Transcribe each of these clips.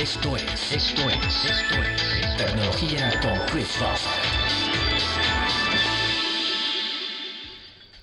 Esto es, esto es, esto es Tecnología con Chris.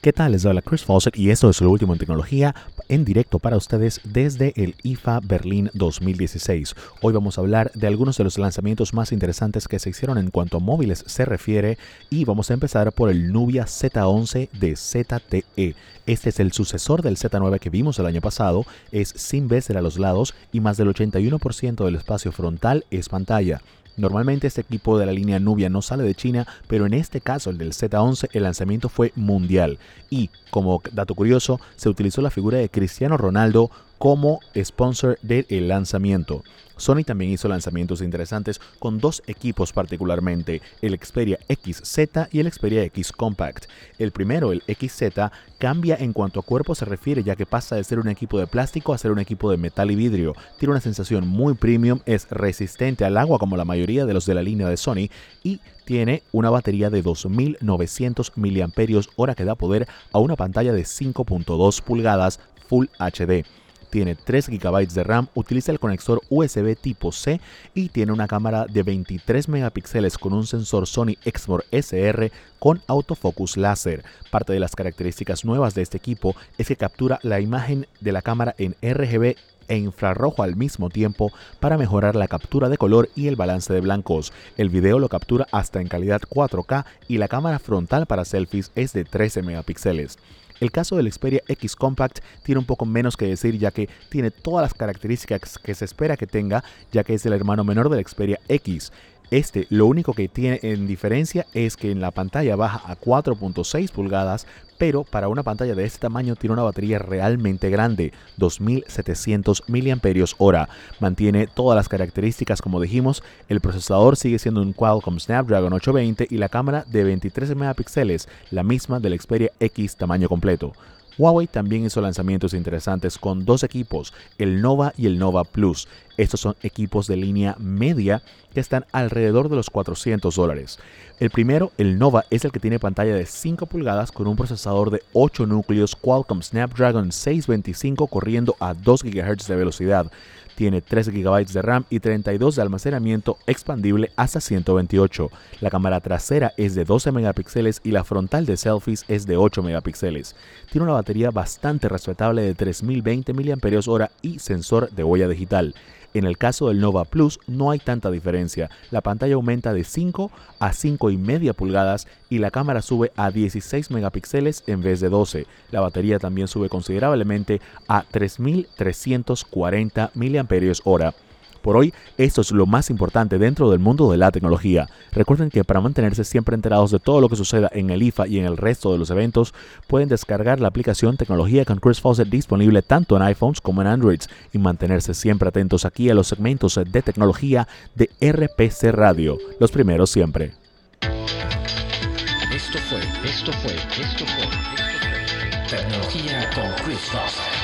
¿Qué tal? Les habla Chris Fawcett y esto es lo último en tecnología en directo para ustedes desde el IFA Berlín 2016. Hoy vamos a hablar de algunos de los lanzamientos más interesantes que se hicieron en cuanto a móviles se refiere y vamos a empezar por el Nubia Z11 de ZTE. Este es el sucesor del Z9 que vimos el año pasado, es sin bezel a los lados y más del 81% del espacio frontal es pantalla. Normalmente este equipo de la línea Nubia no sale de China, pero en este caso, el del Z11, el lanzamiento fue mundial. Y, como dato curioso, se utilizó la figura de Cristiano Ronaldo como sponsor del lanzamiento. Sony también hizo lanzamientos interesantes con dos equipos particularmente, el Xperia XZ y el Xperia X Compact. El primero, el XZ, cambia en cuanto a cuerpo se refiere ya que pasa de ser un equipo de plástico a ser un equipo de metal y vidrio. Tiene una sensación muy premium, es resistente al agua como la mayoría de los de la línea de Sony y tiene una batería de 2900 mAh que da poder a una pantalla de 5.2 pulgadas Full HD tiene 3 GB de RAM, utiliza el conector USB tipo C y tiene una cámara de 23 megapíxeles con un sensor Sony Exmor SR con autofocus láser. Parte de las características nuevas de este equipo es que captura la imagen de la cámara en RGB e infrarrojo al mismo tiempo para mejorar la captura de color y el balance de blancos. El video lo captura hasta en calidad 4K y la cámara frontal para selfies es de 13 megapíxeles. El caso del Xperia X Compact tiene un poco menos que decir ya que tiene todas las características que se espera que tenga ya que es el hermano menor del Xperia X. Este lo único que tiene en diferencia es que en la pantalla baja a 4.6 pulgadas, pero para una pantalla de este tamaño tiene una batería realmente grande, 2700 mAh. Mantiene todas las características como dijimos, el procesador sigue siendo un Qualcomm Snapdragon 820 y la cámara de 23 megapíxeles, la misma del Xperia X tamaño completo. Huawei también hizo lanzamientos interesantes con dos equipos, el Nova y el Nova Plus. Estos son equipos de línea media que están alrededor de los 400 dólares. El primero, el Nova, es el que tiene pantalla de 5 pulgadas con un procesador de 8 núcleos Qualcomm Snapdragon 625 corriendo a 2 GHz de velocidad. Tiene 3 GB de RAM y 32 de almacenamiento expandible hasta 128. La cámara trasera es de 12 megapíxeles y la frontal de selfies es de 8 megapíxeles. Tiene una batería bastante respetable de 3020 mAh y sensor de huella digital. En el caso del Nova Plus no hay tanta diferencia. La pantalla aumenta de 5 a 5,5 pulgadas y la cámara sube a 16 megapíxeles en vez de 12. La batería también sube considerablemente a 3340 mAh. Por hoy, esto es lo más importante dentro del mundo de la tecnología. Recuerden que para mantenerse siempre enterados de todo lo que suceda en el IFA y en el resto de los eventos, pueden descargar la aplicación Tecnología con Chris Fawcett disponible tanto en iPhones como en Androids y mantenerse siempre atentos aquí a los segmentos de tecnología de RPC Radio, los primeros siempre. Esto fue, esto fue, esto fue, Tecnología con Chris Fawcett.